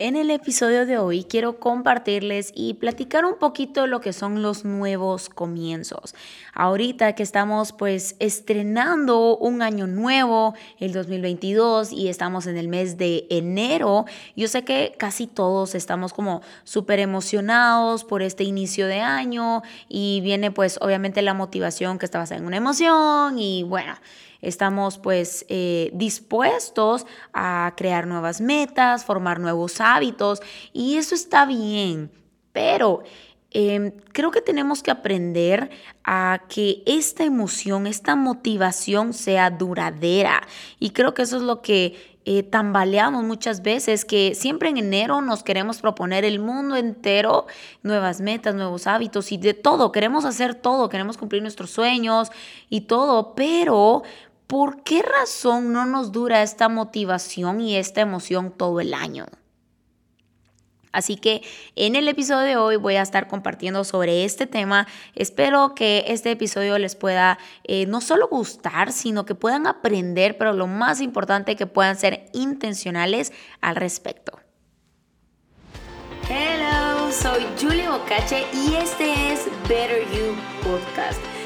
En el episodio de hoy quiero compartirles y platicar un poquito lo que son los nuevos comienzos. Ahorita que estamos pues estrenando un año nuevo, el 2022, y estamos en el mes de enero, yo sé que casi todos estamos como súper emocionados por este inicio de año y viene pues obviamente la motivación que está basada en una emoción y bueno estamos pues eh, dispuestos a crear nuevas metas, formar nuevos hábitos y eso está bien, pero em, creo que tenemos que aprender a que esta emoción, esta motivación sea duradera y creo que eso es lo que eh, tambaleamos muchas veces, que siempre en enero nos queremos proponer el mundo entero, nuevas metas, nuevos hábitos y de todo, queremos hacer todo, queremos cumplir nuestros sueños y todo, pero ¿por qué razón no nos dura esta motivación y esta emoción todo el año? Así que en el episodio de hoy voy a estar compartiendo sobre este tema. Espero que este episodio les pueda eh, no solo gustar, sino que puedan aprender, pero lo más importante que puedan ser intencionales al respecto. Hello, soy Julie Bocache y este es Better You Podcast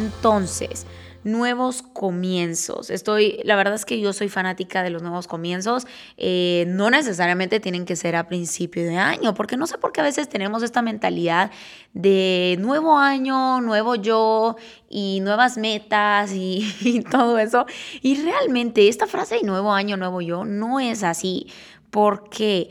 Entonces, nuevos comienzos. Estoy, la verdad es que yo soy fanática de los nuevos comienzos. Eh, no necesariamente tienen que ser a principio de año, porque no sé por qué a veces tenemos esta mentalidad de nuevo año, nuevo yo y nuevas metas y, todo eso. Y realmente esta frase de nuevo año, nuevo yo no es así, porque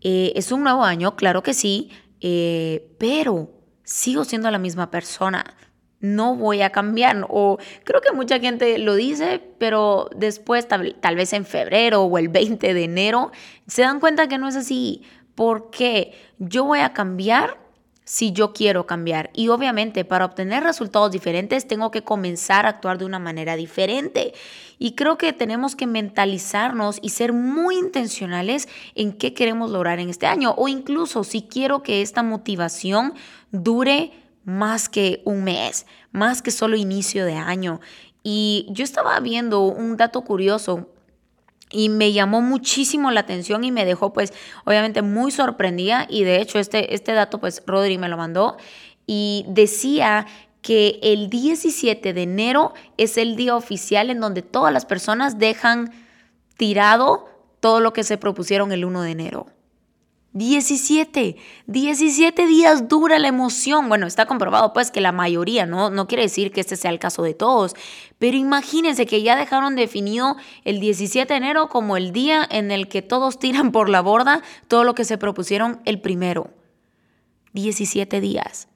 eh, es un nuevo año, claro que sí, eh, pero sigo siendo la misma persona no voy a cambiar. O creo que mucha gente lo dice, pero después, tal, vez en febrero o el 20 de enero, se dan cuenta que no es así. Porque yo voy a cambiar si yo quiero cambiar. Y obviamente para obtener resultados diferentes tengo que comenzar a actuar de una manera diferente. Y creo que tenemos que mentalizarnos y ser muy intencionales en qué queremos lograr en este año. O incluso si quiero que esta motivación dure más que un mes, más que solo inicio de año. Y yo estaba viendo un dato curioso y me llamó muchísimo la atención y me dejó pues obviamente muy sorprendida y de hecho este, este dato pues Rodri me lo mandó y decía que el 17 de enero es el día oficial en donde todas las personas dejan tirado todo lo que se propusieron el 1 de enero. 17, 17 días dura la emoción. Bueno, está comprobado pues que la mayoría, ¿no? No quiere decir que este sea el caso de todos, pero imagínense que ya dejaron definido el 17 de enero como el día en el que todos tiran por la borda todo lo que se propusieron el primero. 17 días.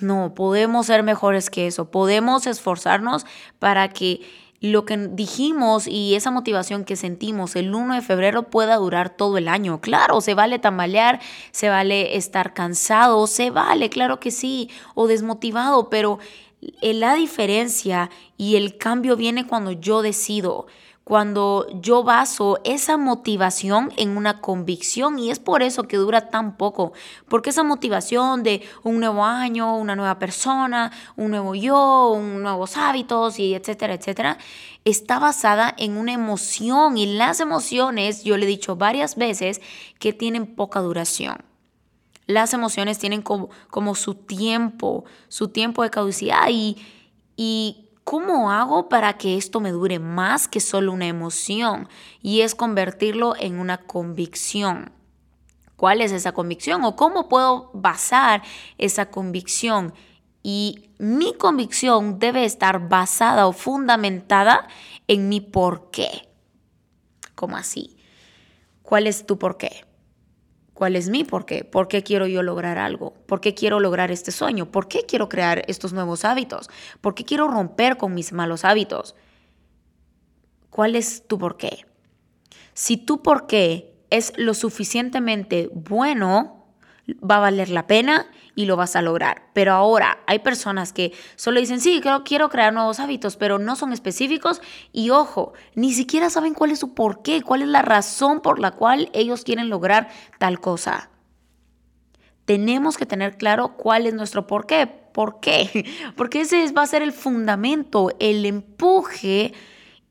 No, podemos ser mejores que eso, podemos esforzarnos para que lo que dijimos y esa motivación que sentimos el 1 de febrero pueda durar todo el año. Claro, se vale tambalear, se vale estar cansado, se vale, claro que sí, o desmotivado, pero la diferencia y el cambio viene cuando yo decido cuando yo baso esa motivación en una convicción y es por eso que dura tan poco, porque esa motivación de un nuevo año, una nueva persona, un nuevo yo, un nuevos hábitos y etcétera, etcétera, está basada en una emoción y las emociones, yo le he dicho varias veces, que tienen poca duración. Las emociones tienen como, como su tiempo, su tiempo de caducidad y, y ¿Cómo hago para que esto me dure más que solo una emoción? Y es convertirlo en una convicción. ¿Cuál es esa convicción? ¿O cómo puedo basar esa convicción? Y mi convicción debe estar basada o fundamentada en mi por qué. ¿Cómo así? ¿Cuál es tu por qué? ¿Cuál es mi por qué? ¿Por qué quiero yo lograr algo? ¿Por qué quiero lograr este sueño? ¿Por qué quiero crear estos nuevos hábitos? ¿Por qué quiero romper con mis malos hábitos? ¿Cuál es tu por qué? Si tu por qué es lo suficientemente bueno, va a valer la pena y lo vas a lograr. Pero ahora hay personas que solo dicen, sí, quiero, quiero crear nuevos hábitos, pero no son específicos y ojo, ni siquiera saben cuál es su por qué, cuál es la razón por la cual ellos quieren lograr tal cosa. Tenemos que tener claro cuál es nuestro por qué. ¿Por qué? Porque ese va a ser el fundamento, el empuje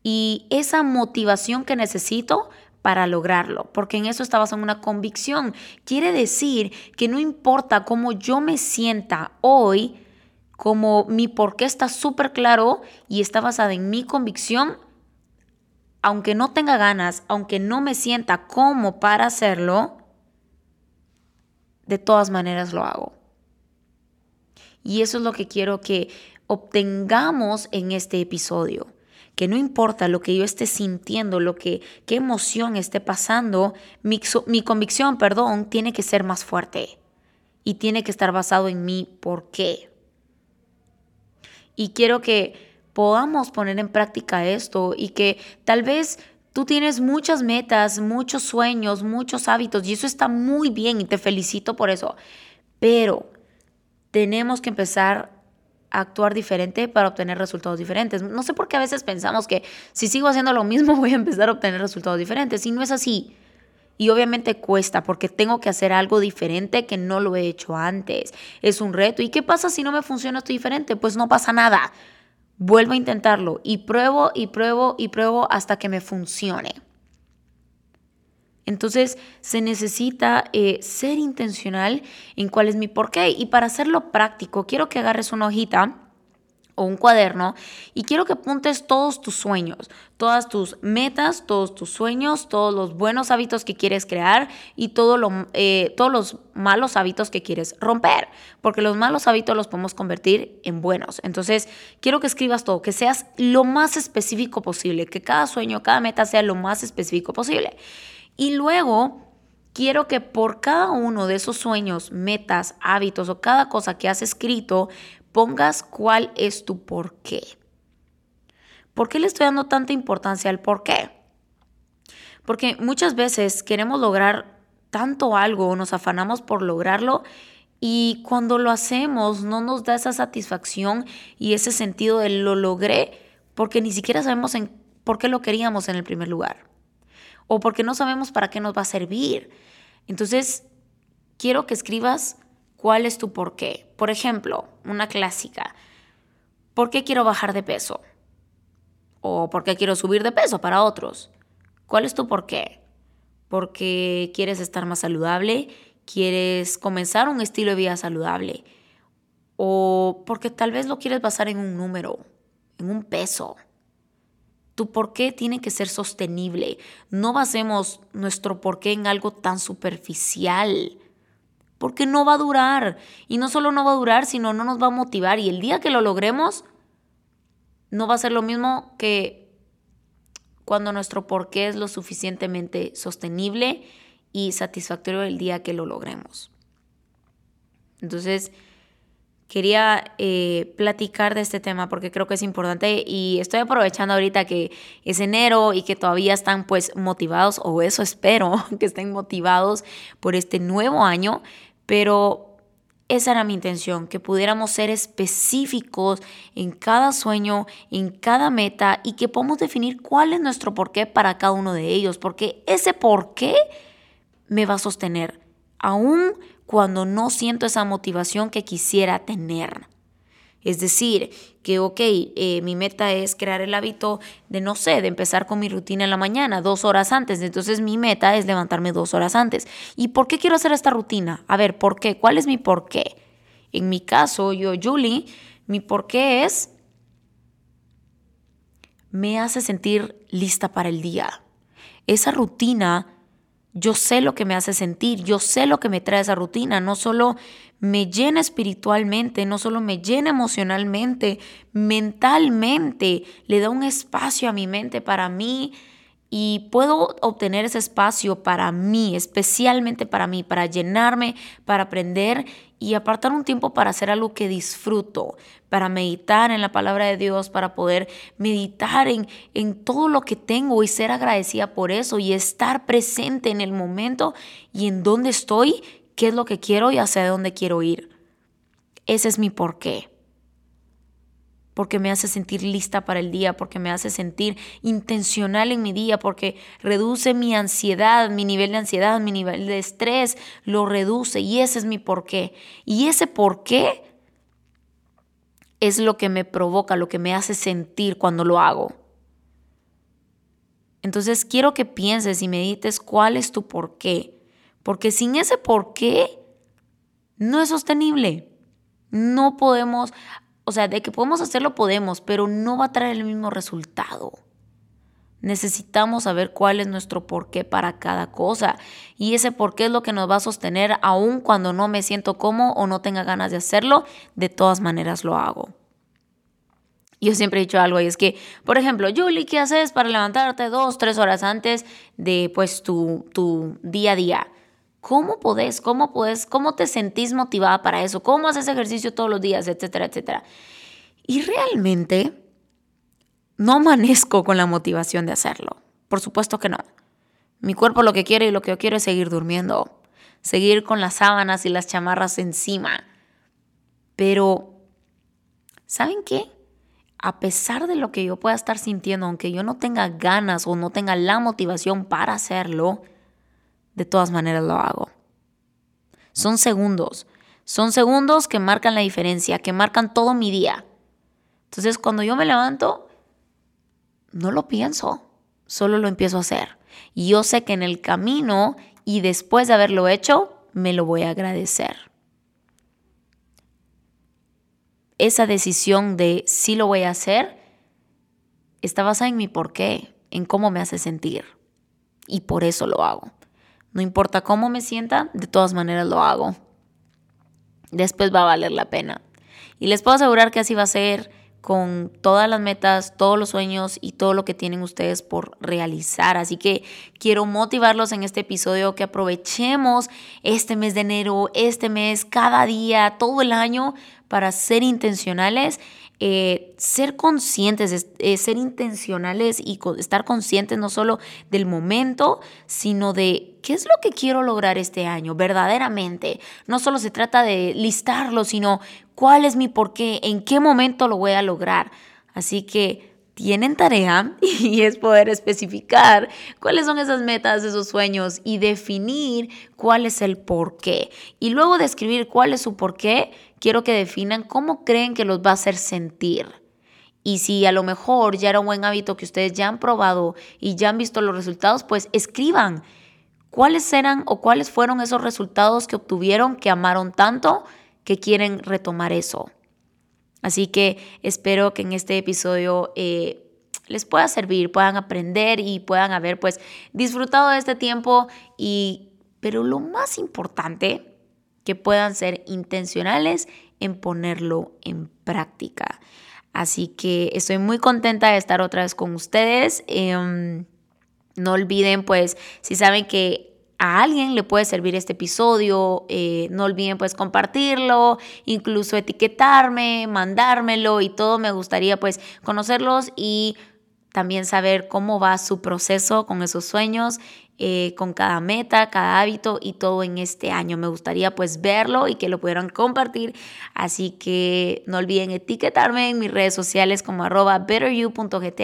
y esa motivación que necesito para lograrlo, porque en eso está basado en una convicción. Quiere decir que no importa cómo yo me sienta hoy, como mi por qué está súper claro y está basada en mi convicción, aunque no tenga ganas, aunque no me sienta como para hacerlo, de todas maneras lo hago. Y eso es lo que quiero que obtengamos en este episodio que no importa lo que yo esté sintiendo, lo que, qué emoción esté pasando, mi, mi convicción, perdón, tiene que ser más fuerte y tiene que estar basado en mi por qué. Y quiero que podamos poner en práctica esto y que tal vez tú tienes muchas metas, muchos sueños, muchos hábitos y eso está muy bien y te felicito por eso. Pero tenemos que empezar actuar diferente para obtener resultados diferentes. No sé por qué a veces pensamos que si sigo haciendo lo mismo voy a empezar a obtener resultados diferentes y no es así. Y obviamente cuesta porque tengo que hacer algo diferente que no lo he hecho antes. Es un reto. ¿Y qué pasa si no me funciona esto diferente? Pues no pasa nada. Vuelvo a intentarlo y pruebo y pruebo y pruebo hasta que me funcione. Entonces se necesita eh, ser intencional en cuál es mi porqué. Y para hacerlo práctico, quiero que agarres una hojita o un cuaderno y quiero que apuntes todos tus sueños, todas tus metas, todos tus sueños, todos los buenos hábitos que quieres crear y eh, todos los malos hábitos que quieres romper, porque los malos hábitos los podemos convertir en buenos. Entonces, quiero que escribas todo, que seas lo más específico posible, que cada sueño, cada meta sea lo más específico posible. Y luego quiero que por cada uno de esos sueños, metas, hábitos o cada cosa que has escrito, pongas cuál es tu por qué. ¿Por qué le estoy dando tanta importancia al por qué? Porque muchas veces queremos lograr tanto algo, nos afanamos por lograrlo y cuando lo hacemos no nos da esa satisfacción y ese sentido de lo logré porque ni siquiera sabemos en por qué lo queríamos en el primer lugar o porque no sabemos para qué nos va a servir. Entonces, quiero que escribas cuál es tu por qué. Por ejemplo, una clásica. ¿Por qué quiero bajar de peso? ¿O por qué quiero subir de peso para otros? ¿Cuál es tu por qué? Porque quieres estar más saludable, quieres comenzar un estilo de vida saludable, o porque tal vez lo quieres basar en un número, en un peso, tu por qué tiene que ser sostenible. No basemos nuestro por qué en algo tan superficial. Porque no va a durar. Y no solo no va a durar, sino no nos va a motivar. Y el día que lo logremos, no va a ser lo mismo que cuando nuestro por qué es lo suficientemente sostenible y satisfactorio el día que lo logremos. Entonces, quería eh, platicar de este tema porque creo que es importante y estoy aprovechando ahorita que es enero y que todavía están pues motivados, o eso espero, que estén motivados por este nuevo año, pero esa era mi intención, que pudiéramos ser específicos en cada sueño, en cada meta y que podamos definir cuál es nuestro porqué para cada uno de ellos, porque ese porqué me va a sostener aún cuando no siento esa motivación que quisiera tener. Es decir, que, ok, eh, mi meta es crear el hábito de, no sé, de empezar con mi rutina en la mañana, dos horas antes. Entonces mi meta es levantarme dos horas antes. ¿Y por qué quiero hacer esta rutina? A ver, ¿por qué? ¿Cuál es mi por qué? En mi caso, yo, Julie, mi por qué es, me hace sentir lista para el día. Esa rutina yo sé lo que me hace sentir, yo sé lo que me trae esa rutina, no solo me llena espiritualmente, no solo me llena emocionalmente, mentalmente, le da un espacio a mi mente para mí y puedo obtener ese espacio para mí, especialmente para mí, para llenarme, para aprender y apartar un tiempo para hacer algo que disfruto, para meditar en la palabra de Dios, para poder meditar en, en todo lo que tengo y ser agradecida por eso y estar presente en el momento y en dónde estoy, qué es lo que quiero y hacia dónde quiero ir. Ese es mi porqué porque me hace sentir lista para el día, porque me hace sentir intencional en mi día, porque reduce mi ansiedad, mi nivel de ansiedad, mi nivel de estrés, lo reduce y ese es mi porqué. Y ese porqué es lo que me provoca, lo que me hace sentir cuando lo hago. Entonces quiero que pienses y medites cuál es tu porqué, porque sin ese porqué no es sostenible. No podemos o sea, de que podemos hacerlo, podemos, pero no va a traer el mismo resultado. Necesitamos saber cuál es nuestro porqué para cada cosa. Y ese porqué es lo que nos va a sostener aun cuando no me siento como o no tenga ganas de hacerlo. De todas maneras lo hago. Yo siempre he dicho algo y es que, por ejemplo, Julie, ¿qué haces para levantarte dos, tres horas antes de pues tu, tu día a día? ¿Cómo podés? ¿Cómo podés? ¿Cómo te sentís motivada para eso? ¿Cómo haces ejercicio todos los días? Etcétera, etcétera. Y realmente no amanezco con la motivación de hacerlo. Por supuesto que no. Mi cuerpo lo que quiere y lo que yo quiero es seguir durmiendo. Seguir con las sábanas y las chamarras encima. Pero, ¿saben qué? A pesar de lo que yo pueda estar sintiendo, aunque yo no tenga ganas o no tenga la motivación para hacerlo, de todas maneras lo hago. Son segundos. Son segundos que marcan la diferencia, que marcan todo mi día. Entonces, cuando yo me levanto, no lo pienso, solo lo empiezo a hacer. Y yo sé que en el camino y después de haberlo hecho, me lo voy a agradecer. Esa decisión de si lo voy a hacer está basada en mi porqué, en cómo me hace sentir. Y por eso lo hago. No importa cómo me sienta, de todas maneras lo hago. Después va a valer la pena. Y les puedo asegurar que así va a ser con todas las metas, todos los sueños y todo lo que tienen ustedes por realizar. Así que quiero motivarlos en este episodio que aprovechemos este mes de enero, este mes, cada día, todo el año para ser intencionales eh, ser conscientes, ser intencionales y estar conscientes no solo del momento, sino de qué es lo que quiero lograr este año verdaderamente. No solo se trata de listarlo, sino cuál es mi porqué, en qué momento lo voy a lograr. Así que tienen tarea y es poder especificar cuáles son esas metas, esos sueños y definir cuál es el porqué. Y luego de escribir cuál es su porqué, quiero que definan cómo creen que los va a hacer sentir. Y si a lo mejor ya era un buen hábito que ustedes ya han probado y ya han visto los resultados, pues escriban cuáles eran o cuáles fueron esos resultados que obtuvieron, que amaron tanto, que quieren retomar eso. Así que espero que en este episodio eh, les pueda servir, puedan aprender y puedan haber pues disfrutado de este tiempo y pero lo más importante que puedan ser intencionales en ponerlo en práctica. Así que estoy muy contenta de estar otra vez con ustedes. Em, no olviden, pues, si saben que a alguien le puede servir este episodio, eh, no olviden pues compartirlo, incluso etiquetarme, mandármelo y todo. Me gustaría pues conocerlos y también saber cómo va su proceso con esos sueños eh, con cada meta, cada hábito y todo en este año. Me gustaría pues verlo y que lo pudieran compartir. Así que no olviden etiquetarme en mis redes sociales como arroba betteryou.gt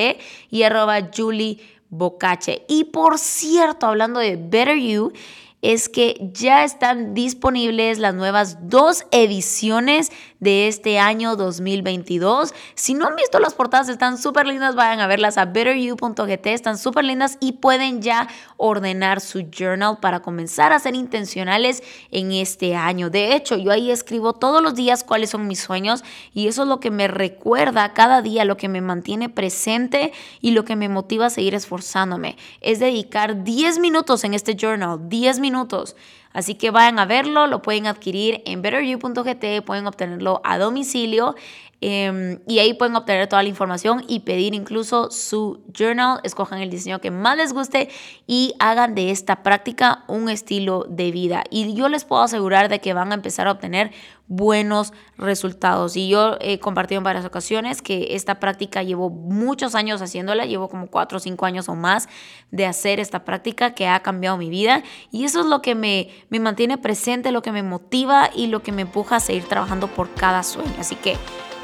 y arroba juliebocache. Y por cierto, hablando de Better You, es que ya están disponibles las nuevas dos ediciones de este año 2022. Si no han visto las portadas, están súper lindas, vayan a verlas a betteryou.gt, están súper lindas y pueden ya ordenar su journal para comenzar a ser intencionales en este año. De hecho, yo ahí escribo todos los días cuáles son mis sueños y eso es lo que me recuerda cada día, lo que me mantiene presente y lo que me motiva a seguir esforzándome. Es dedicar 10 minutos en este journal, 10 minutos Así que vayan a verlo, lo pueden adquirir en betteryou.gt, pueden obtenerlo a domicilio Em, y ahí pueden obtener toda la información y pedir incluso su journal. Escojan el diseño que más les guste y hagan de esta práctica un estilo de vida. Y yo les puedo asegurar de que van a empezar a obtener buenos resultados. Y yo he compartido en varias ocasiones que esta práctica llevo muchos años haciéndola, llevo como cuatro o cinco años o más de hacer esta práctica que ha cambiado mi vida. Y eso es lo que me, me mantiene presente, lo que me motiva y lo que me empuja a seguir trabajando por cada sueño. Así que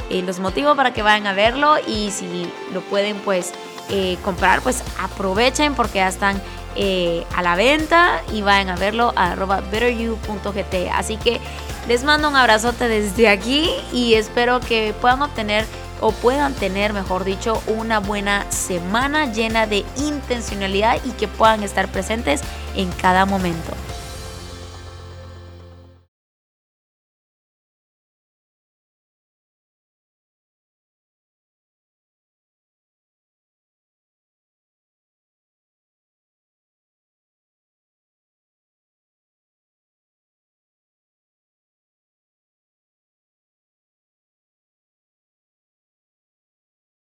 eh, los motivo para que vayan a verlo y si lo pueden pues eh, comprar, pues aprovechen porque ya están eh, a la venta y vayan a verlo a arroba betteryou.gt. Así que les mando un abrazote desde aquí y espero que puedan obtener o puedan tener, mejor dicho, una buena semana llena de intencionalidad y que puedan estar presentes en cada momento.